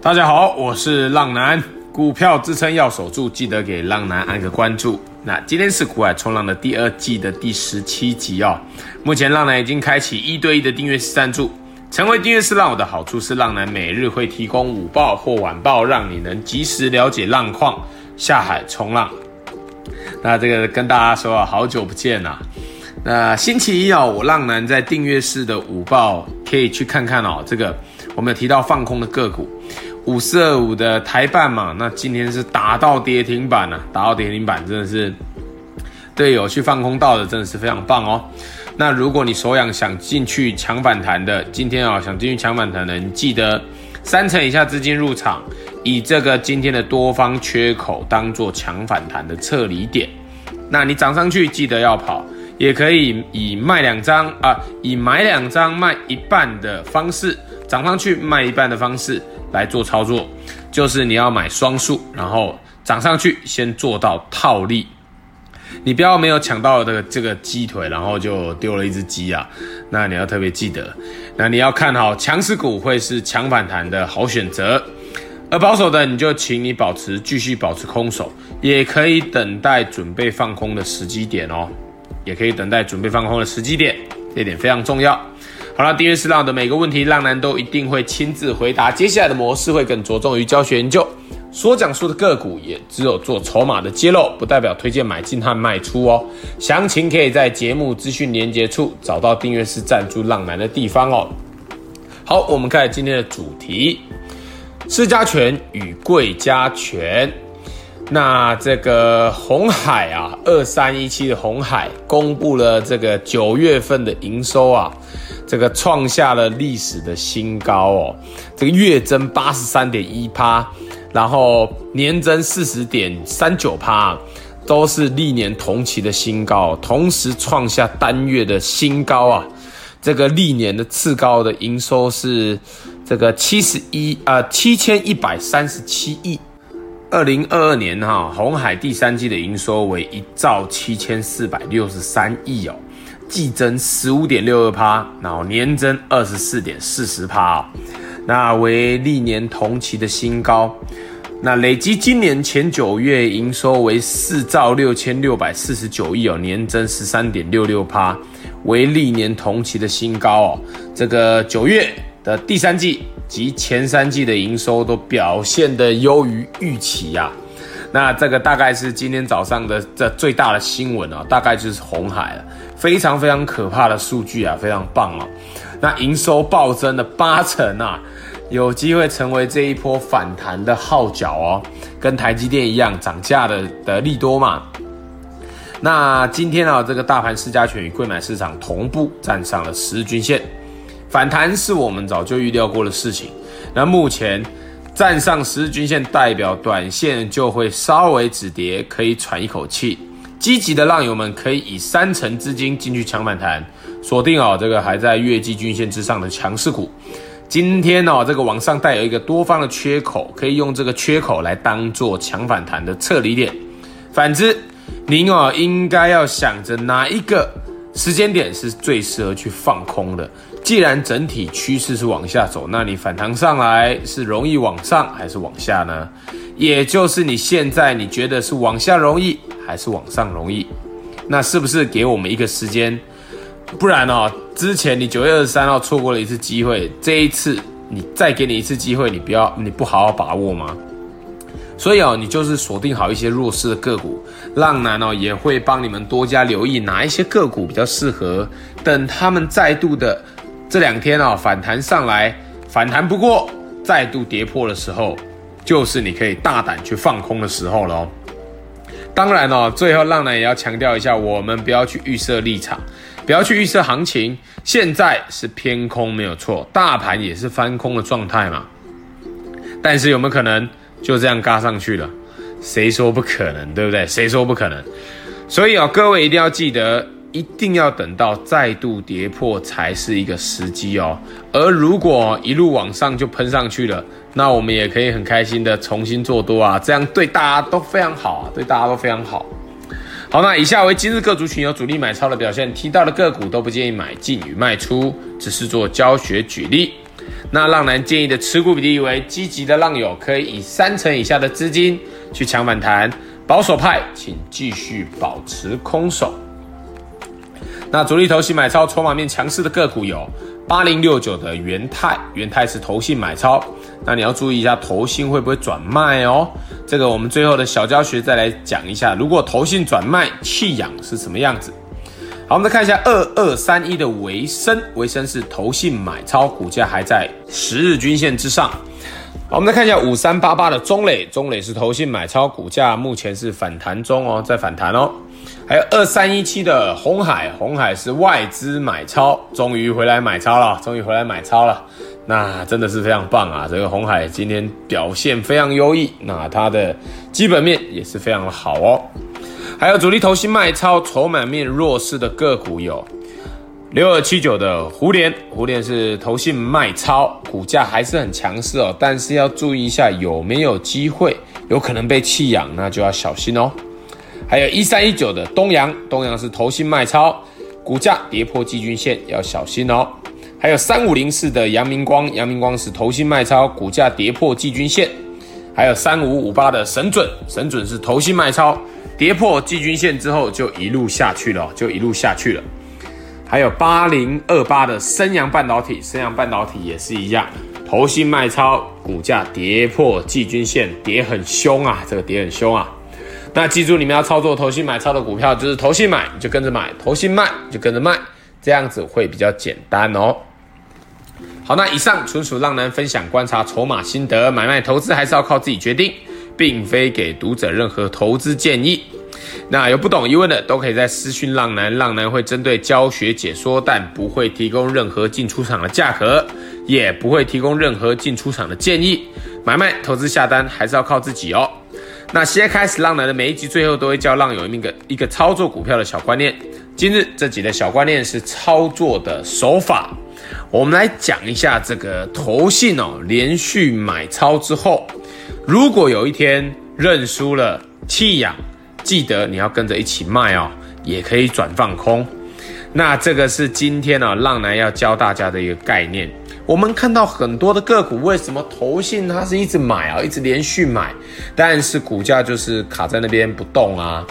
大家好，我是浪男，股票支撑要守住，记得给浪男按个关注。那今天是股海冲浪的第二季的第十七集哦。目前浪男已经开启一对一的订阅式赞助，成为订阅式浪友的好处是，浪男每日会提供午报或晚报，让你能及时了解浪况，下海冲浪。那这个跟大家说啊，好久不见啊。那星期一啊，我浪男在订阅式的午报可以去看看哦。这个我们有提到放空的个股。五四二五的台半嘛，那今天是打到跌停板了，啊，打到跌停板真的是，队友去放空到的真的是非常棒哦。那如果你手痒想进去抢反弹的，今天啊想进去抢反弹的，你记得三成以下资金入场，以这个今天的多方缺口当做抢反弹的撤离点。那你涨上去记得要跑，也可以以卖两张啊，以买两张卖一半的方式，涨上去卖一半的方式。来做操作，就是你要买双数，然后涨上去先做到套利。你不要没有抢到这个这个鸡腿，然后就丢了一只鸡啊！那你要特别记得，那你要看好强势股会是强反弹的好选择，而保守的你就请你保持继续保持空手，也可以等待准备放空的时机点哦，也可以等待准备放空的时机点，这点非常重要。好了，订阅式浪的每个问题，浪男都一定会亲自回答。接下来的模式会更着重于教学研究，所讲述的个股也只有做筹码的揭露，不代表推荐买进和卖出哦。详情可以在节目资讯连接处找到订阅式赞助浪男的地方哦。好，我们看今天的主题：私家权与贵家权。那这个红海啊，二三一七的红海公布了这个九月份的营收啊。这个创下了历史的新高哦，这个月增八十三点一趴，然后年增四十点三九趴，都是历年同期的新高，同时创下单月的新高啊！这个历年的次高的营收是这个七十一啊七千一百三十七亿，二零二二年哈红海第三季的营收为一兆七千四百六十三亿哦。季增十五点六二趴，然后年增二十四点四十趴，那为历年同期的新高。那累积今年前九月营收为四兆六千六百四十九亿哦，年增十三点六六趴，为历年同期的新高哦。这个九月的第三季及前三季的营收都表现得优于预期呀。那这个大概是今天早上的这最大的新闻啊，大概就是红海了。非常非常可怕的数据啊，非常棒哦。那营收暴增了八成啊，有机会成为这一波反弹的号角哦，跟台积电一样涨价的的利多嘛。那今天啊，这个大盘市加权与贵买市场同步站上了十日均线，反弹是我们早就预料过的事情。那目前站上十日均线，代表短线就会稍微止跌，可以喘一口气。积极的浪友们可以以三成资金进去抢反弹，锁定哦这个还在月季均线之上的强势股。今天哦这个往上带有一个多方的缺口，可以用这个缺口来当做抢反弹的撤离点。反之，您哦应该要想着哪一个时间点是最适合去放空的。既然整体趋势是往下走，那你反弹上来是容易往上还是往下呢？也就是你现在你觉得是往下容易还是往上容易？那是不是给我们一个时间？不然哦，之前你九月二十三号错过了一次机会，这一次你再给你一次机会，你不要你不好好把握吗？所以哦，你就是锁定好一些弱势的个股，浪男哦也会帮你们多加留意哪一些个股比较适合，等他们再度的这两天哦反弹上来，反弹不过再度跌破的时候。就是你可以大胆去放空的时候了。当然哦，最后浪男也要强调一下，我们不要去预设立场，不要去预设行情。现在是偏空没有错，大盘也是翻空的状态嘛。但是有没有可能就这样嘎上去了？谁说不可能，对不对？谁说不可能？所以哦，各位一定要记得。一定要等到再度跌破才是一个时机哦。而如果一路往上就喷上去了，那我们也可以很开心的重新做多啊，这样对大家都非常好啊，对大家都非常好。好，那以下为今日各族群有主力买超的表现，提到的个股都不建议买进与卖出，只是做教学举例。那浪男建议的持股比例为：积极的浪友可以以三成以下的资金去抢反弹，保守派请继续保持空手。那主力投信买超筹码面强势的个股有八零六九的元泰，元泰是投信买超，那你要注意一下投信会不会转卖哦。这个我们最后的小教学再来讲一下，如果投信转卖弃养是什么样子。好，我们再看一下二二三一的维生，维生是投信买超，股价还在十日均线之上。好，我们再看一下五三八八的中磊，中磊是投信买超，股价目前是反弹中哦，在反弹哦。还有二三一七的鸿海，鸿海是外资买超，终于回来买超了，终于回来买超了，那真的是非常棒啊！这个鸿海今天表现非常优异，那它的基本面也是非常的好哦。还有主力投信卖超，筹码面弱势的个股有六二七九的胡连，胡连是投信卖超，股价还是很强势哦，但是要注意一下有没有机会，有可能被弃养，那就要小心哦。还有一三一九的东阳，东阳是投信卖超，股价跌破季均线，要小心哦。还有三五零四的阳明光，阳明光是投信卖超，股价跌破季均线。还有三五五八的神准，神准是投信卖超，跌破季均线之后就一路下去了，就一路下去了。还有八零二八的升阳半导体，升阳半导体也是一样，投信卖超，股价跌破季均线，跌很凶啊，这个跌很凶啊。那记住，你们要操作投信买超的股票，就是投信买就跟着买，投信卖就跟着卖，这样子会比较简单哦。好，那以上纯属浪男分享观察筹码心得，买卖投资还是要靠自己决定，并非给读者任何投资建议。那有不懂疑问的，都可以在私讯浪男，浪男会针对教学解说，但不会提供任何进出场的价格，也不会提供任何进出场的建议。买卖投资下单还是要靠自己哦。那现在开始，浪男的每一集最后都会教浪友一个一个操作股票的小观念。今日这集的小观念是操作的手法，我们来讲一下这个投信哦，连续买超之后，如果有一天认输了弃养，记得你要跟着一起卖哦，也可以转放空。那这个是今天呢，浪男要教大家的一个概念。我们看到很多的个股，为什么投信它是一直买啊，一直连续买，但是股价就是卡在那边不动啊？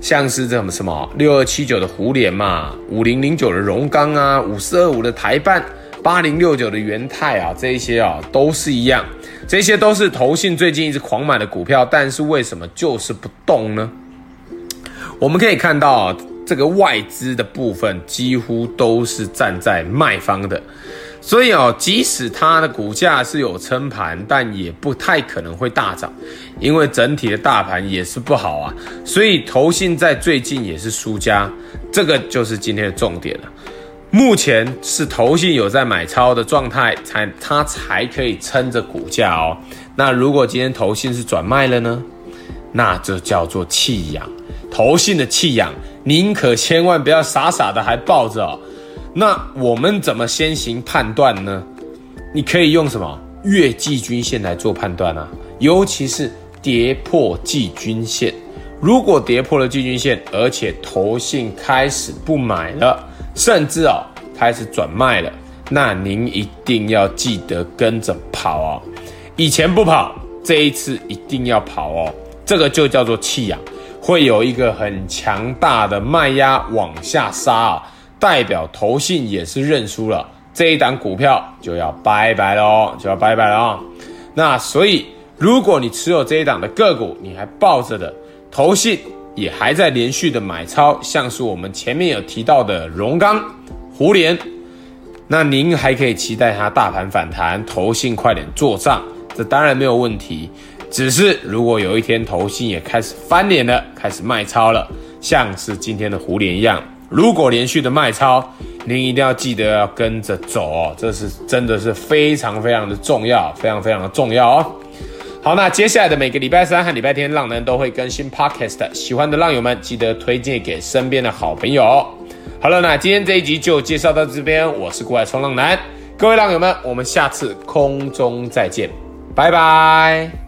像是这种什么六二七九的胡联嘛，五零零九的荣钢啊，五四二五的台半，八零六九的元泰啊，这一些啊都是一样，这些都是投信最近一直狂买的股票，但是为什么就是不动呢？我们可以看到啊，这个外资的部分几乎都是站在卖方的。所以哦，即使它的股价是有撑盘，但也不太可能会大涨，因为整体的大盘也是不好啊。所以投信在最近也是输家，这个就是今天的重点了。目前是投信有在买超的状态，才它才可以撑着股价哦。那如果今天投信是转卖了呢？那就叫做弃养。投信的弃养，您可千万不要傻傻的还抱着哦。那我们怎么先行判断呢？你可以用什么月季均线来做判断啊？尤其是跌破季均线，如果跌破了季均线，而且投信开始不买了，甚至哦开始转卖了，那您一定要记得跟着跑哦。以前不跑，这一次一定要跑哦。这个就叫做弃养，会有一个很强大的卖压往下杀啊。代表投信也是认输了，这一档股票就要拜拜喽，就要拜拜了啊、那所以，如果你持有这一档的个股，你还抱着的，投信也还在连续的买超，像是我们前面有提到的荣刚、胡连，那您还可以期待它大盘反弹，投信快点做账，这当然没有问题。只是如果有一天投信也开始翻脸了，开始卖超了，像是今天的胡连一样。如果连续的卖超，您一定要记得要跟着走哦，这是真的是非常非常的重要，非常非常的重要哦。好，那接下来的每个礼拜三和礼拜天，浪男都会更新 Podcast，喜欢的浪友们记得推荐给身边的好朋友。好了，那今天这一集就介绍到这边，我是股海冲浪男，各位浪友们，我们下次空中再见，拜拜。